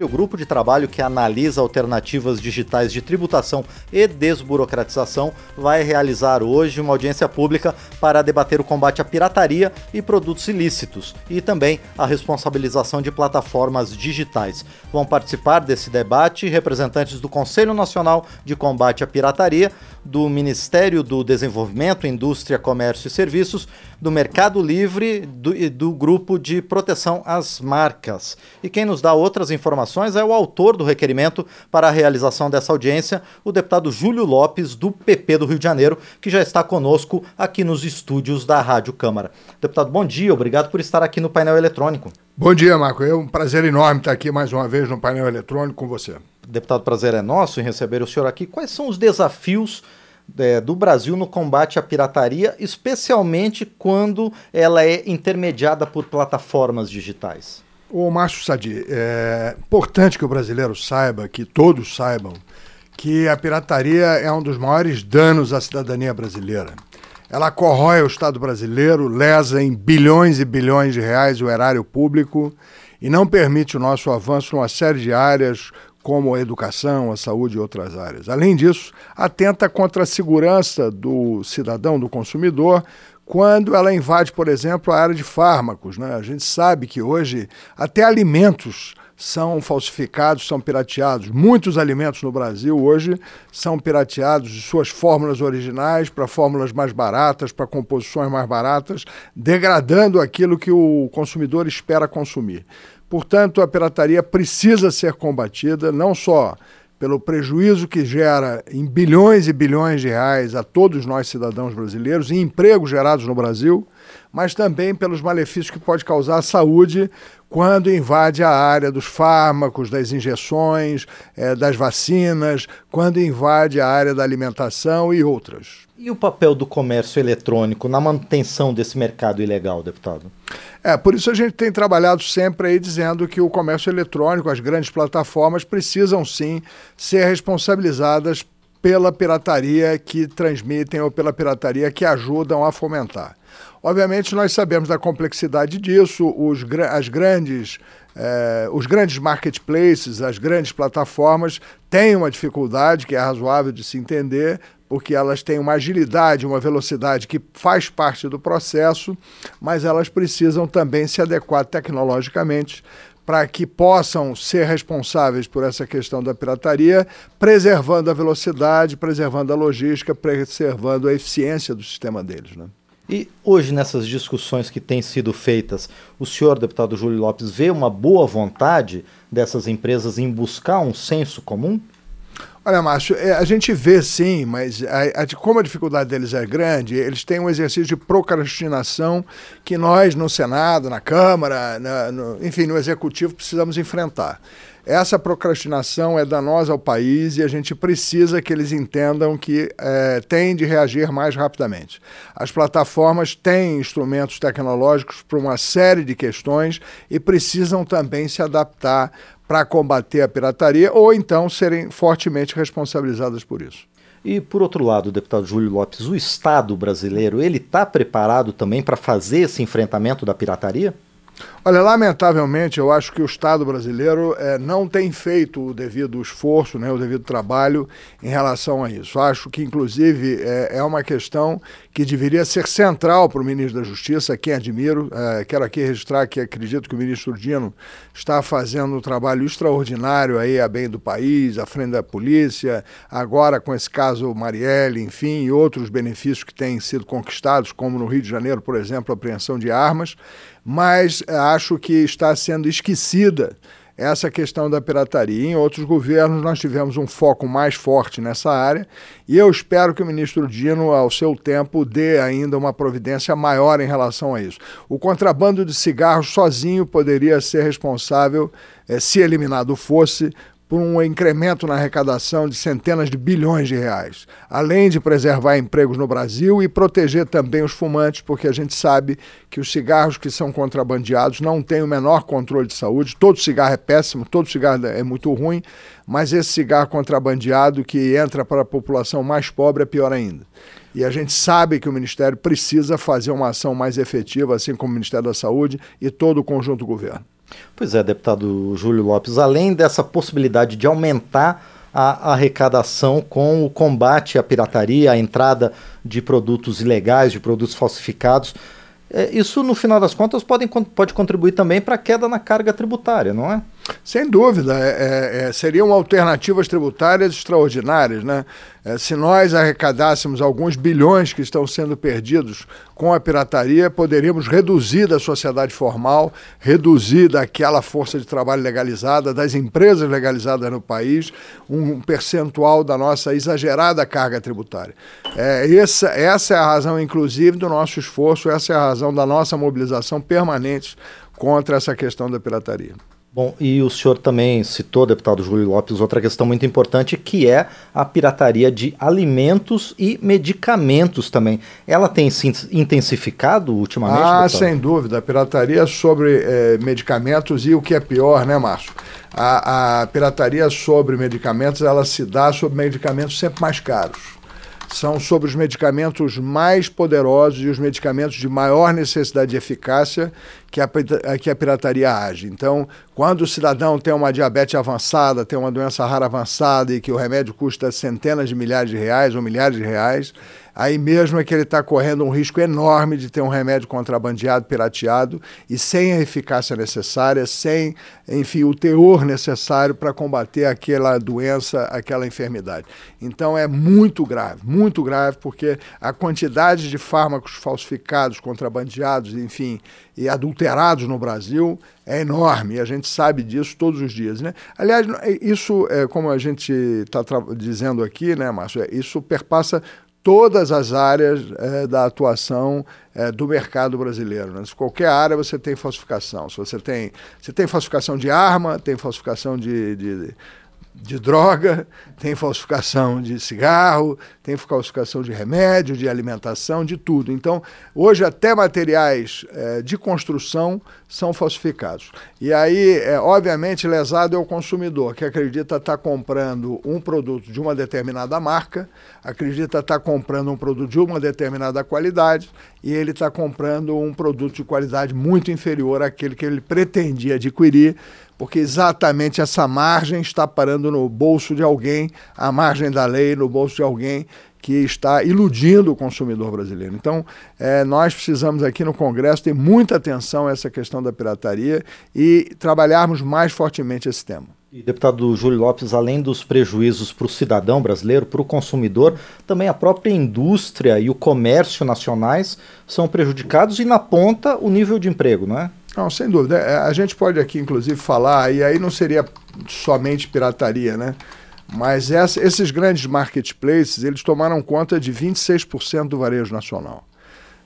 O grupo de trabalho que analisa alternativas digitais de tributação e desburocratização vai realizar hoje uma audiência pública para debater o combate à pirataria e produtos ilícitos e também a responsabilização de plataformas digitais. Vão participar desse debate representantes do Conselho Nacional de Combate à Pirataria, do Ministério do Desenvolvimento, Indústria, Comércio e Serviços, do Mercado Livre do, e do Grupo de Proteção às Marcas. E quem nos dá outras informações é o autor do requerimento para a realização dessa audiência, o deputado Júlio Lopes, do PP do Rio de Janeiro, que já está conosco aqui nos estúdios da Rádio Câmara. Deputado, bom dia, obrigado por estar aqui no painel eletrônico. Bom dia, Marco. É um prazer enorme estar aqui mais uma vez no painel eletrônico com você. Deputado, prazer é nosso em receber o senhor aqui. Quais são os desafios é, do Brasil no combate à pirataria, especialmente quando ela é intermediada por plataformas digitais? O Márcio Sadi, é importante que o brasileiro saiba, que todos saibam, que a pirataria é um dos maiores danos à cidadania brasileira. Ela corrói o Estado brasileiro, lesa em bilhões e bilhões de reais o erário público e não permite o nosso avanço numa série de áreas, como a educação, a saúde e outras áreas. Além disso, atenta contra a segurança do cidadão, do consumidor, quando ela invade, por exemplo, a área de fármacos. Né? A gente sabe que hoje até alimentos são falsificados, são pirateados. Muitos alimentos no Brasil hoje são pirateados de suas fórmulas originais para fórmulas mais baratas, para composições mais baratas, degradando aquilo que o consumidor espera consumir. Portanto, a pirataria precisa ser combatida não só pelo prejuízo que gera em bilhões e bilhões de reais a todos nós cidadãos brasileiros, em empregos gerados no Brasil, mas também pelos malefícios que pode causar à saúde quando invade a área dos fármacos, das injeções, é, das vacinas, quando invade a área da alimentação e outras. E o papel do comércio eletrônico na manutenção desse mercado ilegal, deputado? É, por isso a gente tem trabalhado sempre aí dizendo que o comércio eletrônico, as grandes plataformas, precisam sim ser responsabilizadas pela pirataria que transmitem ou pela pirataria que ajudam a fomentar. Obviamente, nós sabemos da complexidade disso, os, as grandes, eh, os grandes marketplaces, as grandes plataformas têm uma dificuldade que é razoável de se entender, porque elas têm uma agilidade, uma velocidade que faz parte do processo, mas elas precisam também se adequar tecnologicamente para que possam ser responsáveis por essa questão da pirataria, preservando a velocidade, preservando a logística, preservando a eficiência do sistema deles. Né? E hoje, nessas discussões que têm sido feitas, o senhor, deputado Júlio Lopes, vê uma boa vontade dessas empresas em buscar um senso comum? Olha, Márcio, é, a gente vê sim, mas a, a, como a dificuldade deles é grande, eles têm um exercício de procrastinação que nós, no Senado, na Câmara, na, no, enfim, no Executivo, precisamos enfrentar. Essa procrastinação é danosa ao país e a gente precisa que eles entendam que é, de reagir mais rapidamente. As plataformas têm instrumentos tecnológicos para uma série de questões e precisam também se adaptar para combater a pirataria ou então serem fortemente responsabilizadas por isso. E por outro lado, deputado Júlio Lopes, o Estado brasileiro ele está preparado também para fazer esse enfrentamento da pirataria? Olha, lamentavelmente, eu acho que o Estado brasileiro é, não tem feito o devido esforço, né, o devido trabalho em relação a isso. Acho que, inclusive, é, é uma questão que deveria ser central para o ministro da Justiça, quem admiro. É, quero aqui registrar que acredito que o ministro Dino está fazendo um trabalho extraordinário aí a bem do país, à frente da polícia, agora com esse caso Marielle, enfim, e outros benefícios que têm sido conquistados, como no Rio de Janeiro, por exemplo, a apreensão de armas mas eh, acho que está sendo esquecida essa questão da pirataria. Em outros governos, nós tivemos um foco mais forte nessa área e eu espero que o ministro Dino, ao seu tempo, dê ainda uma providência maior em relação a isso. O contrabando de cigarros sozinho poderia ser responsável, eh, se eliminado fosse, por um incremento na arrecadação de centenas de bilhões de reais, além de preservar empregos no Brasil e proteger também os fumantes, porque a gente sabe que os cigarros que são contrabandeados não têm o menor controle de saúde. Todo cigarro é péssimo, todo cigarro é muito ruim, mas esse cigarro contrabandeado que entra para a população mais pobre é pior ainda. E a gente sabe que o Ministério precisa fazer uma ação mais efetiva, assim como o Ministério da Saúde e todo o conjunto do governo. Pois é, deputado Júlio Lopes, além dessa possibilidade de aumentar a arrecadação com o combate à pirataria, a entrada de produtos ilegais, de produtos falsificados, é, isso, no final das contas, pode, pode contribuir também para a queda na carga tributária, não é? Sem dúvida, é, é, é, seriam alternativas tributárias extraordinárias. Né? É, se nós arrecadássemos alguns bilhões que estão sendo perdidos com a pirataria, poderíamos reduzir da sociedade formal, reduzir daquela força de trabalho legalizada, das empresas legalizadas no país, um percentual da nossa exagerada carga tributária. É, essa, essa é a razão, inclusive, do nosso esforço, essa é a razão da nossa mobilização permanente contra essa questão da pirataria. Bom, e o senhor também citou, deputado Júlio Lopes, outra questão muito importante que é a pirataria de alimentos e medicamentos também. Ela tem se intensificado ultimamente? Ah, deputado? sem dúvida. A pirataria sobre eh, medicamentos e o que é pior, né, Márcio? A, a pirataria sobre medicamentos, ela se dá sobre medicamentos sempre mais caros são sobre os medicamentos mais poderosos e os medicamentos de maior necessidade de eficácia que a, que a pirataria age. Então, quando o cidadão tem uma diabetes avançada, tem uma doença rara avançada e que o remédio custa centenas de milhares de reais ou milhares de reais, aí mesmo é que ele está correndo um risco enorme de ter um remédio contrabandeado, pirateado e sem a eficácia necessária, sem, enfim, o teor necessário para combater aquela doença, aquela enfermidade. Então é muito grave, muito grave, porque a quantidade de fármacos falsificados, contrabandeados, enfim, e adulterados no Brasil é enorme, e a gente sabe disso todos os dias. Né? Aliás, isso, é, como a gente está dizendo aqui, né, Márcio, é, isso perpassa todas as áreas é, da atuação é, do mercado brasileiro. Né? Qualquer área você tem falsificação. Se você tem, você tem falsificação de arma, tem falsificação de, de de droga, tem falsificação de cigarro, tem falsificação de remédio, de alimentação, de tudo. Então, hoje até materiais é, de construção são falsificados. E aí, é, obviamente, lesado é o consumidor, que acredita estar tá comprando um produto de uma determinada marca, acredita estar tá comprando um produto de uma determinada qualidade, e ele está comprando um produto de qualidade muito inferior àquele que ele pretendia adquirir porque exatamente essa margem está parando no bolso de alguém, a margem da lei no bolso de alguém que está iludindo o consumidor brasileiro. Então, é, nós precisamos aqui no Congresso ter muita atenção a essa questão da pirataria e trabalharmos mais fortemente esse tema. E, deputado Júlio Lopes, além dos prejuízos para o cidadão brasileiro, para o consumidor, também a própria indústria e o comércio nacionais são prejudicados e na ponta o nível de emprego, não é? Não, sem dúvida. É, a gente pode aqui, inclusive, falar, e aí não seria somente pirataria, né? Mas essa, esses grandes marketplaces, eles tomaram conta de 26% do varejo nacional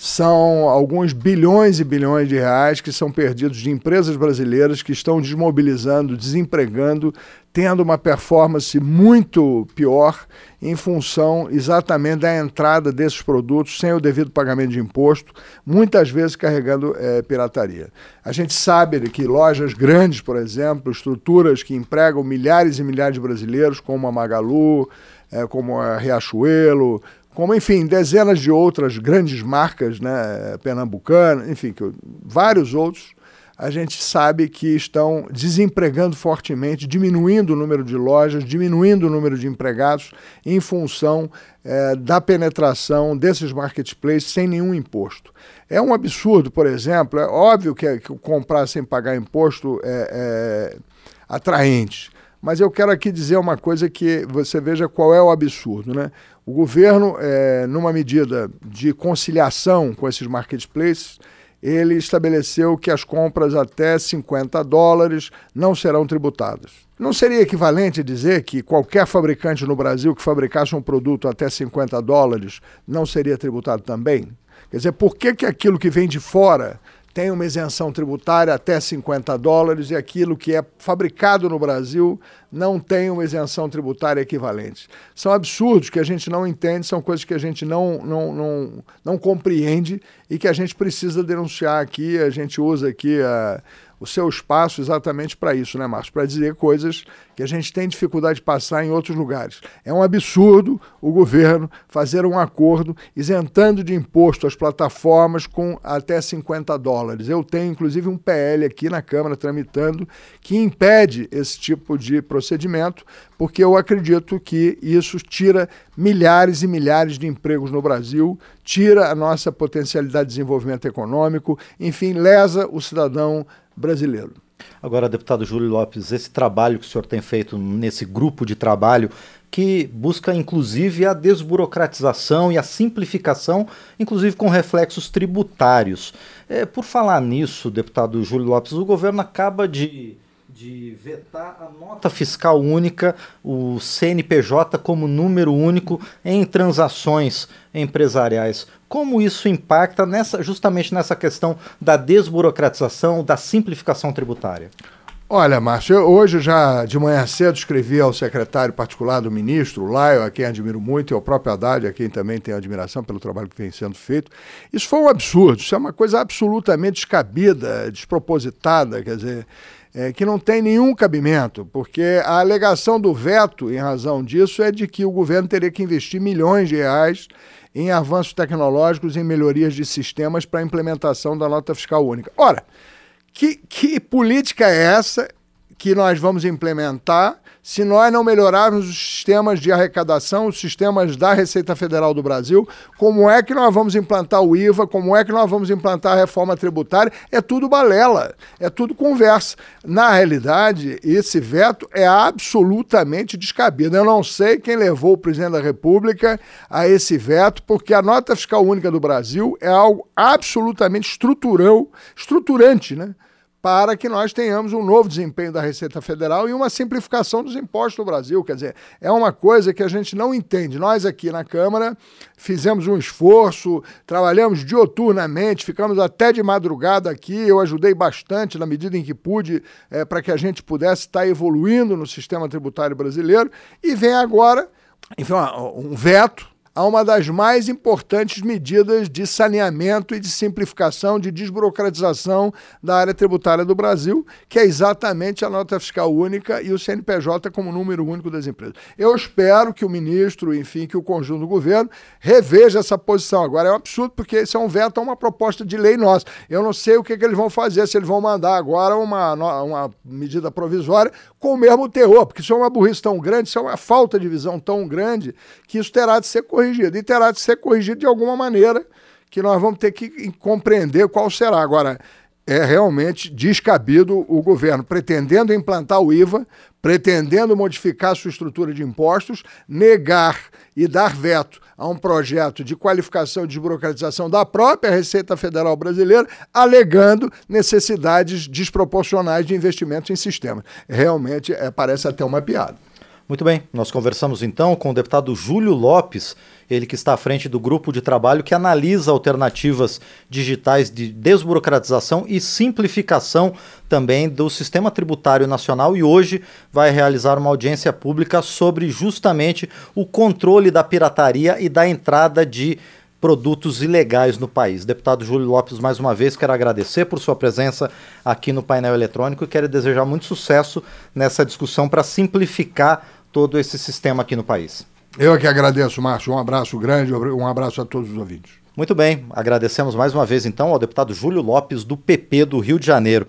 são alguns bilhões e bilhões de reais que são perdidos de empresas brasileiras que estão desmobilizando, desempregando, tendo uma performance muito pior em função exatamente da entrada desses produtos sem o devido pagamento de imposto, muitas vezes carregando é, pirataria. A gente sabe que lojas grandes, por exemplo, estruturas que empregam milhares e milhares de brasileiros, como a Magalu, é, como a Riachuelo, como, enfim, dezenas de outras grandes marcas, né, pernambucanas, enfim, que, vários outros, a gente sabe que estão desempregando fortemente, diminuindo o número de lojas, diminuindo o número de empregados em função é, da penetração desses marketplaces sem nenhum imposto. É um absurdo, por exemplo, é óbvio que, que comprar sem pagar imposto é, é atraente. Mas eu quero aqui dizer uma coisa que você veja qual é o absurdo. Né? O governo, é, numa medida de conciliação com esses marketplaces, ele estabeleceu que as compras até 50 dólares não serão tributadas. Não seria equivalente dizer que qualquer fabricante no Brasil que fabricasse um produto até 50 dólares não seria tributado também? Quer dizer, por que, que aquilo que vem de fora tem uma isenção tributária até 50 dólares e aquilo que é fabricado no Brasil não tem uma isenção tributária equivalente. São absurdos que a gente não entende, são coisas que a gente não, não, não, não compreende e que a gente precisa denunciar aqui. A gente usa aqui a, o seu espaço exatamente para isso, né, Márcio? Para dizer coisas que a gente tem dificuldade de passar em outros lugares. É um absurdo o governo fazer um acordo isentando de imposto as plataformas com até 50 dólares. Eu tenho, inclusive, um PL aqui na Câmara tramitando que impede esse tipo de procedimento, porque eu acredito que isso tira milhares e milhares de empregos no Brasil, tira a nossa potencialidade de desenvolvimento econômico, enfim, lesa o cidadão brasileiro. Agora, deputado Júlio Lopes, esse trabalho que o senhor tem feito nesse grupo de trabalho que busca inclusive a desburocratização e a simplificação, inclusive com reflexos tributários. É, por falar nisso, deputado Júlio Lopes, o governo acaba de de vetar a nota fiscal única, o CNPJ como número único em transações empresariais. Como isso impacta nessa, justamente nessa questão da desburocratização, da simplificação tributária? Olha, Márcio, eu hoje já de manhã cedo escrevi ao secretário particular do ministro, o Laio, a quem admiro muito, e ao próprio Haddad, a quem também tenho admiração pelo trabalho que vem sendo feito. Isso foi um absurdo, isso é uma coisa absolutamente descabida, despropositada, quer dizer, é, que não tem nenhum cabimento, porque a alegação do veto, em razão disso, é de que o governo teria que investir milhões de reais em avanços tecnológicos, em melhorias de sistemas para a implementação da nota fiscal única. Ora, que, que política é essa que nós vamos implementar se nós não melhorarmos os sistemas de arrecadação, os sistemas da Receita Federal do Brasil, como é que nós vamos implantar o IVA, como é que nós vamos implantar a reforma tributária, é tudo balela, é tudo conversa. Na realidade, esse veto é absolutamente descabido. Eu não sei quem levou o presidente da República a esse veto, porque a nota fiscal única do Brasil é algo absolutamente estrutural, estruturante, né? Para que nós tenhamos um novo desempenho da Receita Federal e uma simplificação dos impostos no Brasil. Quer dizer, é uma coisa que a gente não entende. Nós aqui na Câmara fizemos um esforço, trabalhamos dioturnamente, ficamos até de madrugada aqui. Eu ajudei bastante na medida em que pude é, para que a gente pudesse estar evoluindo no sistema tributário brasileiro. E vem agora, enfim, um veto a uma das mais importantes medidas de saneamento e de simplificação, de desburocratização da área tributária do Brasil, que é exatamente a nota fiscal única e o CNPJ como número único das empresas. Eu espero que o ministro, enfim, que o conjunto do governo reveja essa posição. Agora é um absurdo porque isso é um veto a uma proposta de lei nossa. Eu não sei o que, que eles vão fazer, se eles vão mandar agora uma, uma medida provisória com o mesmo terror, porque isso é uma burrice tão grande, isso é uma falta de visão tão grande, que isso terá de ser corrigido corrigido. E terá de ser corrigido de alguma maneira que nós vamos ter que compreender qual será. Agora, é realmente descabido o governo pretendendo implantar o IVA, pretendendo modificar sua estrutura de impostos, negar e dar veto a um projeto de qualificação e desburocratização da própria Receita Federal Brasileira, alegando necessidades desproporcionais de investimentos em sistemas. Realmente é, parece até uma piada. Muito bem, nós conversamos então com o deputado Júlio Lopes, ele que está à frente do grupo de trabalho que analisa alternativas digitais de desburocratização e simplificação também do sistema tributário nacional e hoje vai realizar uma audiência pública sobre justamente o controle da pirataria e da entrada de produtos ilegais no país. Deputado Júlio Lopes, mais uma vez, quero agradecer por sua presença aqui no painel eletrônico e quero desejar muito sucesso nessa discussão para simplificar todo esse sistema aqui no país. Eu é que agradeço, Márcio. Um abraço grande, um abraço a todos os ouvintes. Muito bem, agradecemos mais uma vez então ao deputado Júlio Lopes, do PP do Rio de Janeiro.